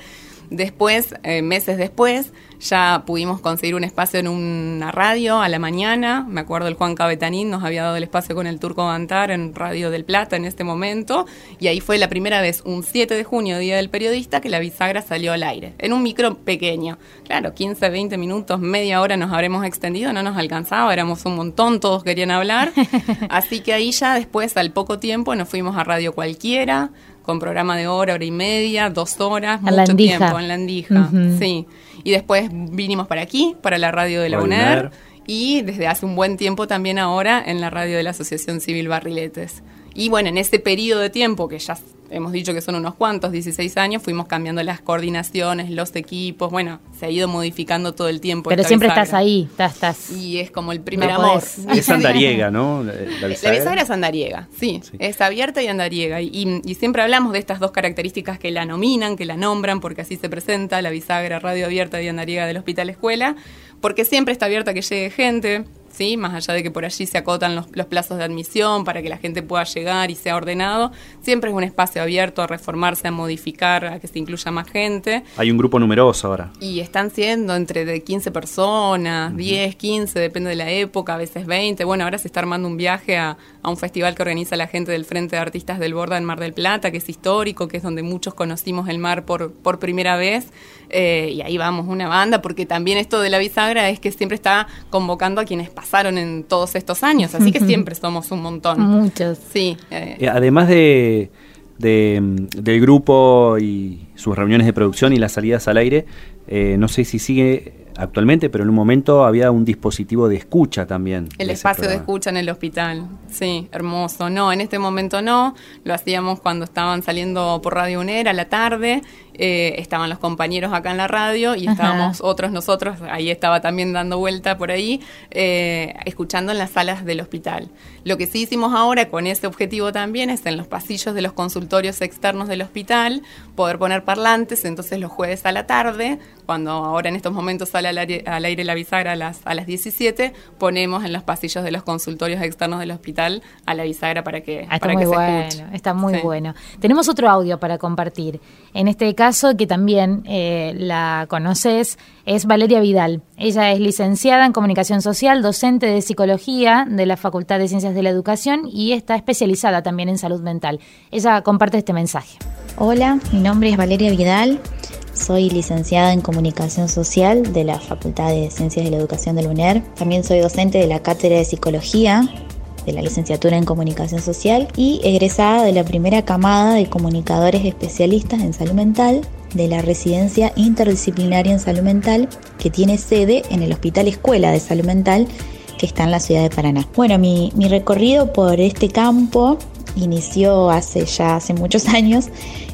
Después, eh, meses después, ya pudimos conseguir un espacio en una radio a la mañana. Me acuerdo el Juan Cabetanín nos había dado el espacio con el Turco Bantar en Radio del Plata en este momento. Y ahí fue la primera vez, un 7 de junio, Día del Periodista, que la bisagra salió al aire. En un micro pequeño. Claro, 15, 20 minutos, media hora nos habremos extendido, no nos alcanzaba, éramos un montón, todos querían hablar. Así que ahí ya después, al poco tiempo, nos fuimos a Radio Cualquiera con programa de hora, hora y media, dos horas, mucho tiempo en la Andija, sí. Y después vinimos para aquí, para la radio de la UNER, y desde hace un buen tiempo también ahora en la radio de la Asociación Civil Barriletes. Y bueno, en ese periodo de tiempo que ya hemos dicho que son unos cuantos, 16 años, fuimos cambiando las coordinaciones, los equipos, bueno, se ha ido modificando todo el tiempo. Pero siempre estás ahí, estás, Y es como el primer amor. Es andariega, ¿no? La, bisagra. es andariega, sí, es abierta y andariega. Y, y, siempre hablamos de estas dos características que la nominan, que la nombran, porque así se presenta la bisagra radio abierta y andariega del Hospital Escuela, porque siempre está abierta que llegue gente, ¿sí? Más allá de que por allí se acotan los, plazos de admisión para que la gente pueda llegar y sea ordenado, siempre es un espacio abierto a reformarse, a modificar, a que se incluya más gente. Hay un grupo numeroso ahora. Y están siendo entre de 15 personas, 10, 15, depende de la época, a veces 20. Bueno, ahora se está armando un viaje a, a un festival que organiza la gente del Frente de Artistas del Borda en Mar del Plata, que es histórico, que es donde muchos conocimos el mar por, por primera vez. Eh, y ahí vamos, una banda, porque también esto de la bisagra es que siempre está convocando a quienes pasaron en todos estos años, así que siempre somos un montón. Muchos. Sí. Eh. Eh, además de, del grupo y sus reuniones de producción y las salidas al aire, no sé si sigue actualmente, pero en un momento había un dispositivo de escucha también. El espacio de escucha en el hospital, sí, hermoso. No, en este momento no, lo hacíamos cuando estaban saliendo por Radio UNER a la tarde eh, estaban los compañeros acá en la radio y estábamos otros nosotros, ahí estaba también dando vuelta por ahí, eh, escuchando en las salas del hospital. Lo que sí hicimos ahora con ese objetivo también es en los pasillos de los consultorios externos del hospital poder poner parlantes, entonces los jueves a la tarde, cuando ahora en estos momentos sale al aire, la bisagra a las, a las 17, ponemos en los pasillos de los consultorios externos del hospital a la bisagra para que, ah, para muy que bueno, se escuche. Está muy bueno. Tenemos otro audio para compartir. En este caso, que también eh, la conoces, es Valeria Vidal. Ella es licenciada en Comunicación Social, docente de Psicología de la Facultad de Ciencias de la Educación y está especializada también en salud mental. Ella comparte este mensaje. Hola, mi nombre es Valeria Vidal. Soy licenciada en Comunicación Social de la Facultad de Ciencias de la Educación de la UNER. También soy docente de la Cátedra de Psicología de la licenciatura en comunicación social y egresada de la primera camada de comunicadores especialistas en salud mental de la residencia interdisciplinaria en salud mental que tiene sede en el Hospital Escuela de Salud Mental que está en la ciudad de Paraná. Bueno, mi, mi recorrido por este campo inició hace ya hace muchos años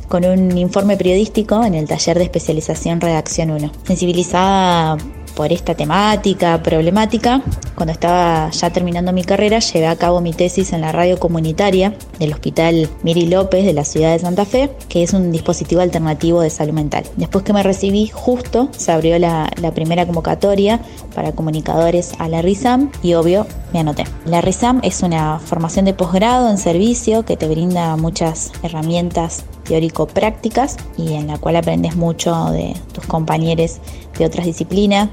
con un informe periodístico en el taller de especialización Redacción 1. Sensibilizada por esta temática, problemática, cuando estaba ya terminando mi carrera, llevé a cabo mi tesis en la radio comunitaria del Hospital Miri López de la ciudad de Santa Fe, que es un dispositivo alternativo de salud mental. Después que me recibí, justo se abrió la, la primera convocatoria para comunicadores a la RISAM y obvio me anoté. La RISAM es una formación de posgrado en servicio que te brinda muchas herramientas teórico-prácticas y en la cual aprendes mucho de tus compañeros de otras disciplinas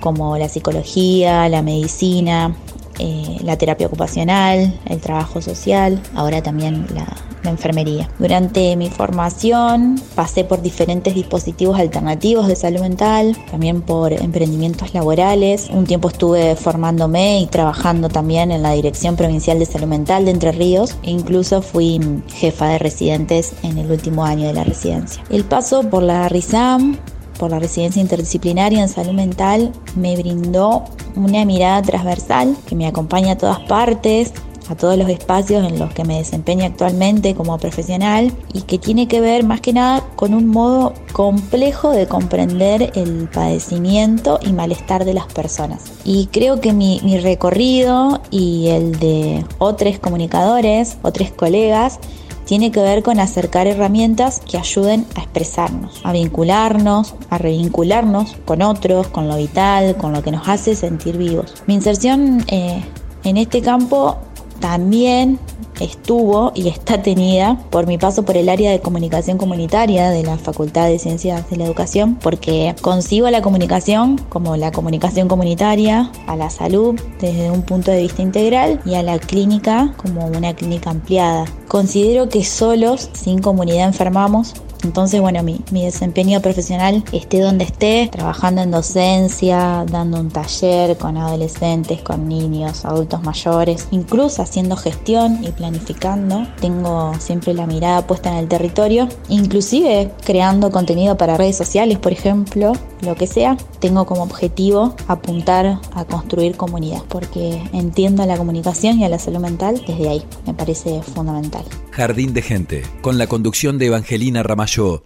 como la psicología, la medicina, eh, la terapia ocupacional, el trabajo social, ahora también la, la, enfermería. Durante mi formación pasé por diferentes dispositivos alternativos de salud mental, también por emprendimientos laborales. Un tiempo estuve formándome y trabajando también en la Dirección Provincial de Salud Mental de Entre Ríos e incluso fui jefa de residentes en el último año de la residencia. El paso por la RISAM por la residencia interdisciplinaria en salud mental me brindó una mirada transversal que me acompaña a todas partes, a todos los espacios en los que me desempeño actualmente como profesional y que tiene que ver más que nada con un modo complejo de comprender el padecimiento y malestar de las personas. Y creo que mi, mi recorrido y el de otros comunicadores, otros colegas, tiene que ver con acercar herramientas que ayuden a expresarnos, a vincularnos, a revincularnos con otros, con lo vital, con lo que nos hace sentir vivos. Mi inserción eh, en este campo también estuvo y está tenida por mi paso por el área de comunicación comunitaria de la Facultad de Ciencias de la Educación, porque consigo la comunicación como la comunicación comunitaria, a la salud desde un punto de vista integral y a la clínica como una clínica ampliada. Considero que solos, sin comunidad, enfermamos entonces, bueno, mi, desempeño profesional esté donde esté, trabajando en docencia, dando un taller con adolescentes, con niños, adultos mayores, incluso haciendo gestión y planificando. Tengo siempre la mirada puesta en el territorio, inclusive creando contenido para redes sociales, por ejemplo, lo que sea. Tengo como objetivo apuntar a construir comunidad, porque entiendo la comunicación y a la salud mental desde ahí. Me parece fundamental. Jardín de Gente, con la conducción de Evangelina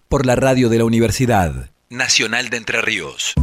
Por la radio de la Universidad Nacional de Entre Ríos.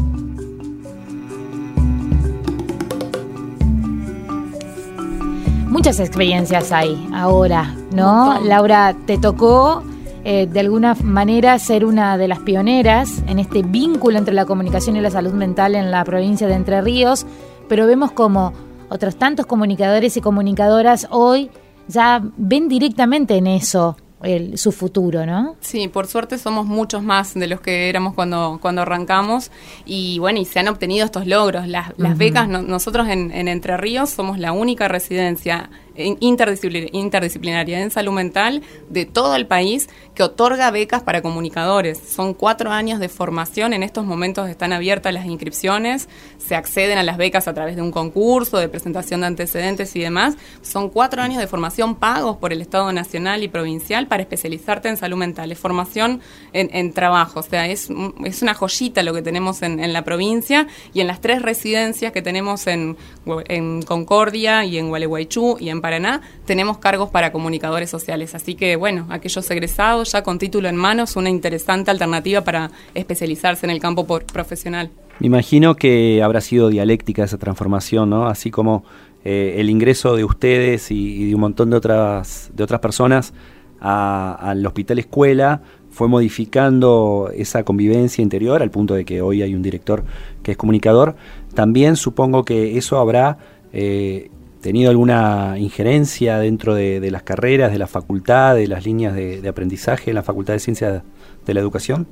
Muchas experiencias hay ahora, ¿no? Laura, te tocó eh, de alguna manera ser una de las pioneras en este vínculo entre la comunicación y la salud mental en la provincia de Entre Ríos, pero vemos como otros tantos comunicadores y comunicadoras hoy ya ven directamente en eso el, su futuro, ¿no? Sí, por suerte somos muchos más de los que éramos cuando, cuando arrancamos y bueno, y se han obtenido estos logros. Las, becas, nosotros en, en Entre Ríos somos la única residencia interdisciplinaria en salud mental de todo el país que otorga becas para comunicadores. Son cuatro años de formación, en estos momentos están abiertas las inscripciones, se acceden a las becas a través de un concurso, de presentación de antecedentes y demás. Son cuatro años de formación pagos por el Estado Nacional y Provincial para especializarte en salud mental. Es formación en, trabajo, o sea, es, es, una joyita lo que tenemos en, la provincia y en las tres residencias que tenemos en, en Concordia y en Gualeguaychú y en Paraná, tenemos cargos para comunicadores sociales. Así que, bueno, aquellos egresados ya con título en manos, una interesante alternativa para especializarse en el campo profesional. Me imagino que habrá sido dialéctica esa transformación, ¿no? Así como eh, el ingreso de ustedes y, de un montón de otras, de otras personas al hospital escuela fue modificando esa convivencia interior al punto de que hoy hay un director que es comunicador. También supongo que eso habrá eh, tenido alguna injerencia dentro de, las carreras, de la facultad, de las líneas de, de aprendizaje en la Facultad de Ciencias de la Educación?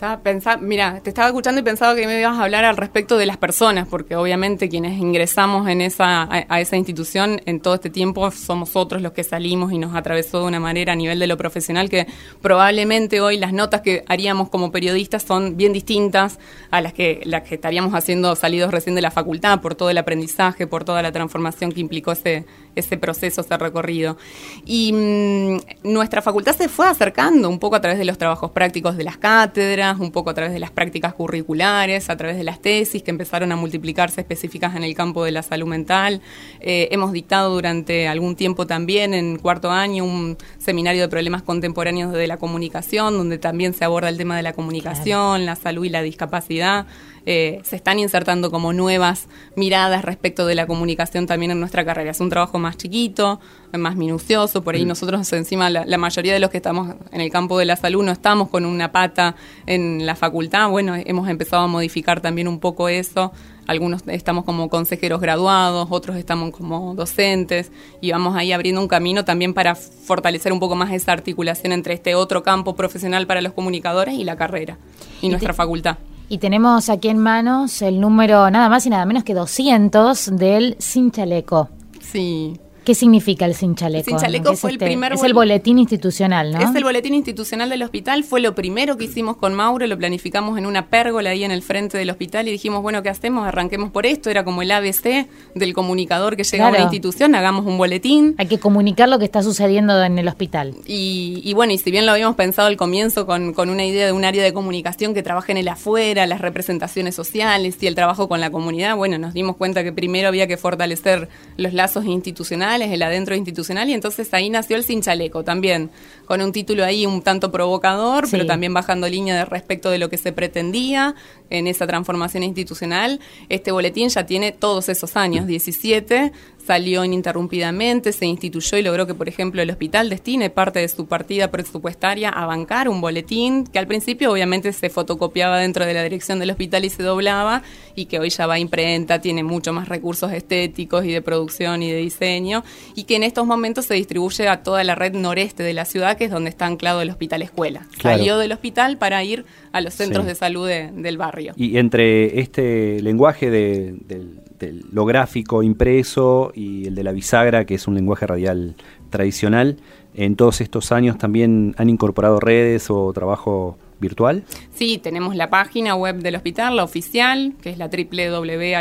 Estaba pensando, mira, te estaba escuchando y pensaba que me ibas a hablar al respecto de las personas, porque obviamente quienes ingresamos en esa, a, esa institución en todo este tiempo somos otros los que salimos y nos atravesó de una manera a nivel de lo profesional que probablemente hoy las notas que haríamos como periodistas son bien distintas a las que, las que estaríamos haciendo salidos recién de la facultad por todo el aprendizaje, por toda la transformación que implicó ese, ese proceso, ese recorrido. Y mm, nuestra facultad se fue acercando un poco a través de los trabajos prácticos de las cátedras, un poco a través de las prácticas curriculares, a través de las tesis que empezaron a multiplicarse específicas en el campo de la salud mental. Eh, hemos dictado durante algún tiempo también, en cuarto año, un seminario de problemas contemporáneos de la comunicación, donde también se aborda el tema de la comunicación, la salud y la discapacidad. Eh, se están insertando como nuevas miradas respecto de la comunicación también en nuestra carrera. Es un trabajo más chiquito, más minucioso, por ahí mm. nosotros encima la, mayoría de los que estamos en el campo de la salud no estamos con una pata en la facultad, bueno, hemos empezado a modificar también un poco eso, algunos estamos como consejeros graduados, otros estamos como docentes y vamos ahí abriendo un camino también para fortalecer un poco más esa articulación entre este otro campo profesional para los comunicadores y la carrera y, nuestra facultad. Y tenemos aquí en manos el número nada más y nada menos que 200 del Sin Chaleco. Sí. ¿Qué significa el sin chaleco? El sin chaleco fue el este, primer... Es el boletín institucional, ¿no? Es el boletín institucional del hospital, fue lo primero que hicimos con Mauro, lo planificamos en una pérgola ahí en el frente del hospital y dijimos, bueno, ¿qué hacemos? Arranquemos por esto, era como el ABC del comunicador que llega a una institución, hagamos un boletín. Hay que comunicar lo que está sucediendo en el hospital. Y, bueno, y si bien lo habíamos pensado al comienzo con, con una idea de un área de comunicación que trabaje en el afuera, las representaciones sociales y el trabajo con la comunidad, bueno, nos dimos cuenta que primero había que fortalecer los lazos institucionales, el adentro institucional y entonces ahí nació el Sin Chaleco también, con un título ahí un tanto provocador, pero también bajando línea de respecto de lo que se pretendía en esa transformación institucional. Este boletín ya tiene todos esos años, 17, salió ininterrumpidamente, se instituyó y logró que, por ejemplo, el hospital destine parte de su partida presupuestaria a bancar un boletín que al principio obviamente se fotocopiaba dentro de la dirección del hospital y se doblaba y que hoy ya va a imprenta, tiene mucho más recursos estéticos y de producción y de diseño y que en estos momentos se distribuye a toda la red noreste de la ciudad, que es donde está anclado el hospital escuela. Salió del hospital para ir a los centros de salud del barrio. Y entre este lenguaje de, lo gráfico impreso y el de la bisagra, que es un lenguaje radial tradicional, en todos estos años también han incorporado redes o trabajo virtual? Sí, tenemos la página web del hospital, la oficial, que es la www.hcm.gov.ar.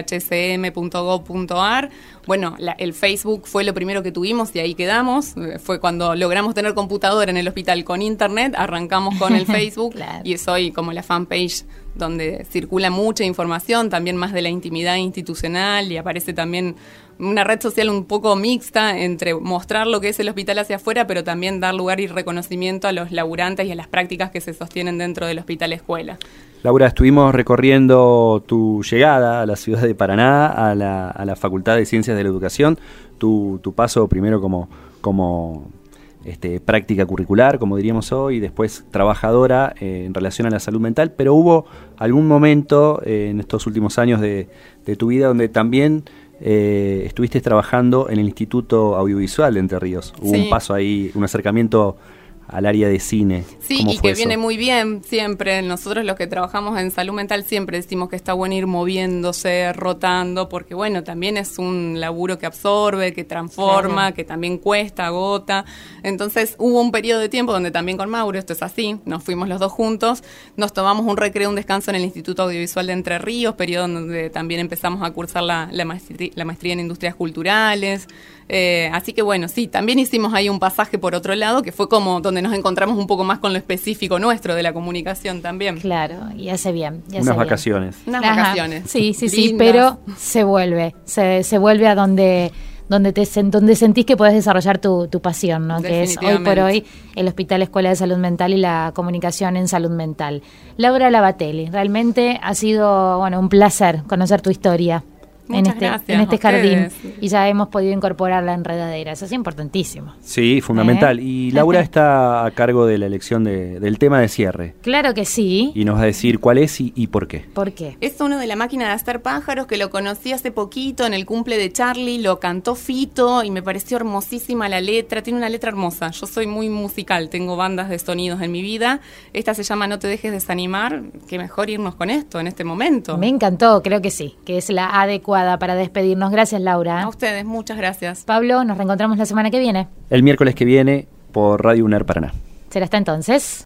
Bueno, el Facebook fue lo primero que tuvimos y ahí quedamos. Eh, fue cuando logramos tener computadora en el hospital con internet, arrancamos con el Facebook y es hoy como la fanpage donde circula mucha información, también más de la intimidad institucional y aparece también una red social un poco mixta entre mostrar lo que es el hospital hacia afuera, pero también dar lugar y reconocimiento a los laburantes y a las prácticas que se sostienen dentro del hospital escuela. Laura, estuvimos recorriendo tu llegada a la ciudad de Paraná, a la, a la Facultad de Ciencias de la Educación, tu, tu paso primero como, como este, práctica curricular, como diríamos hoy, después trabajadora eh, en relación a la salud mental, pero hubo algún momento eh, en estos últimos años de, de, tu vida donde también eh, estuviste trabajando en el Instituto Audiovisual de Entre Ríos. Hubo un paso ahí, un acercamiento al área de cine. Sí, y que viene muy bien siempre. Nosotros los que trabajamos en salud mental siempre decimos que está bueno ir moviéndose, rotando, porque bueno, también es un laburo que absorbe, que transforma, que también cuesta, agota. Entonces hubo un periodo de tiempo donde también con Mauro, esto es así, nos fuimos los dos juntos, nos tomamos un recreo, un descanso en el Instituto Audiovisual de Entre Ríos, periodo donde también empezamos a cursar la, la maestría en Industrias Culturales. Eh, así que bueno, sí, también hicimos ahí un pasaje por otro lado, que fue como donde nos encontramos un poco más con lo específico nuestro de la comunicación también. Claro, y hace bien. Unas vacaciones. Unas vacaciones. Sí, sí, sí, pero se vuelve, se, se vuelve a donde donde te donde sentís que puedes desarrollar tu, tu pasión, ¿no? que es hoy por hoy el Hospital Escuela de Salud Mental y la comunicación en salud mental. Laura Lavatelli, realmente ha sido bueno un placer conocer tu historia en este, en este jardín y ya hemos podido incorporar la enredadera. Eso es importantísimo. Sí, fundamental. ¿Eh? Y Laura está a cargo de la elección del tema de cierre. Claro que sí. Y nos va a decir cuál es y, por qué. ¿Por qué? Es uno de la máquina de hacer pájaros que lo conocí hace poquito en el cumple de Charlie, lo cantó Fito y me pareció hermosísima la letra. Tiene una letra hermosa. Yo soy muy musical, tengo bandas de sonidos en mi vida. Esta se llama No te dejes desanimar. Qué mejor irnos con esto en este momento. Me encantó, creo que sí, que es la adecuada para despedirnos. Gracias, Laura. A ustedes, muchas gracias. Pablo, nos reencontramos la semana que viene. El miércoles que viene por Radio UNER Paraná. Será hasta entonces.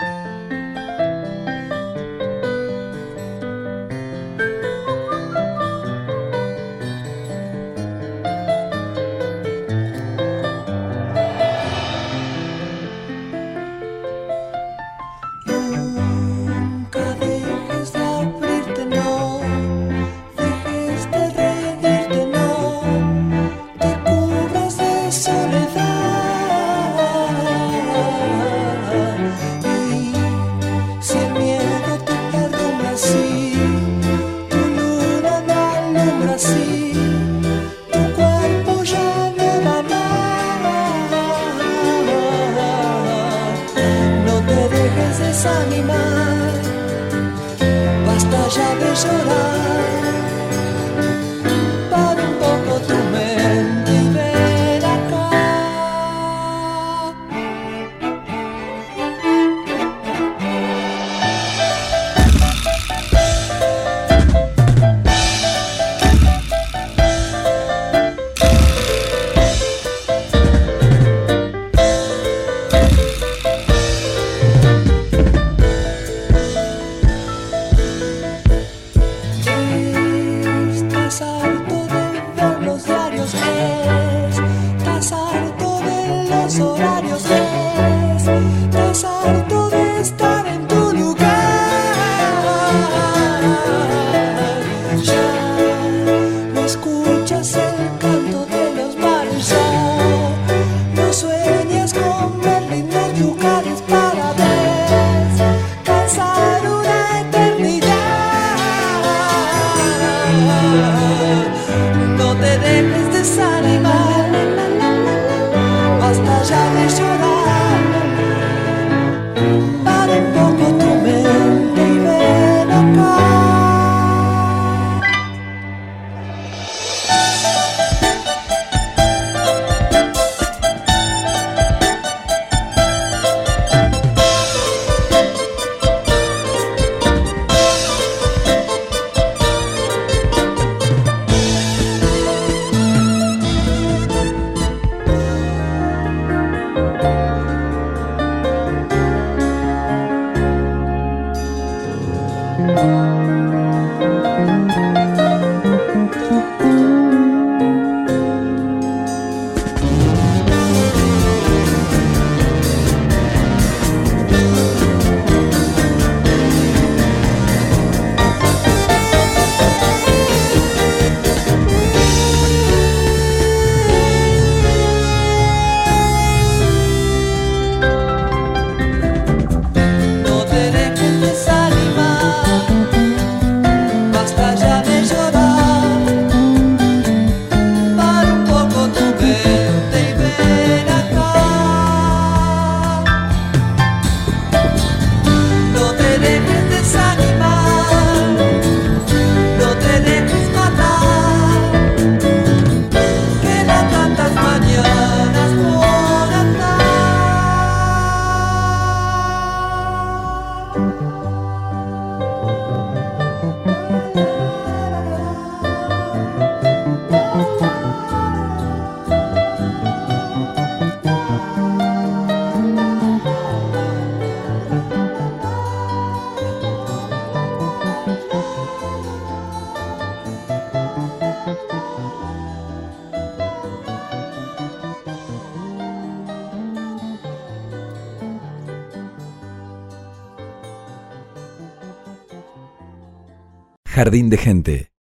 Jardín de Gente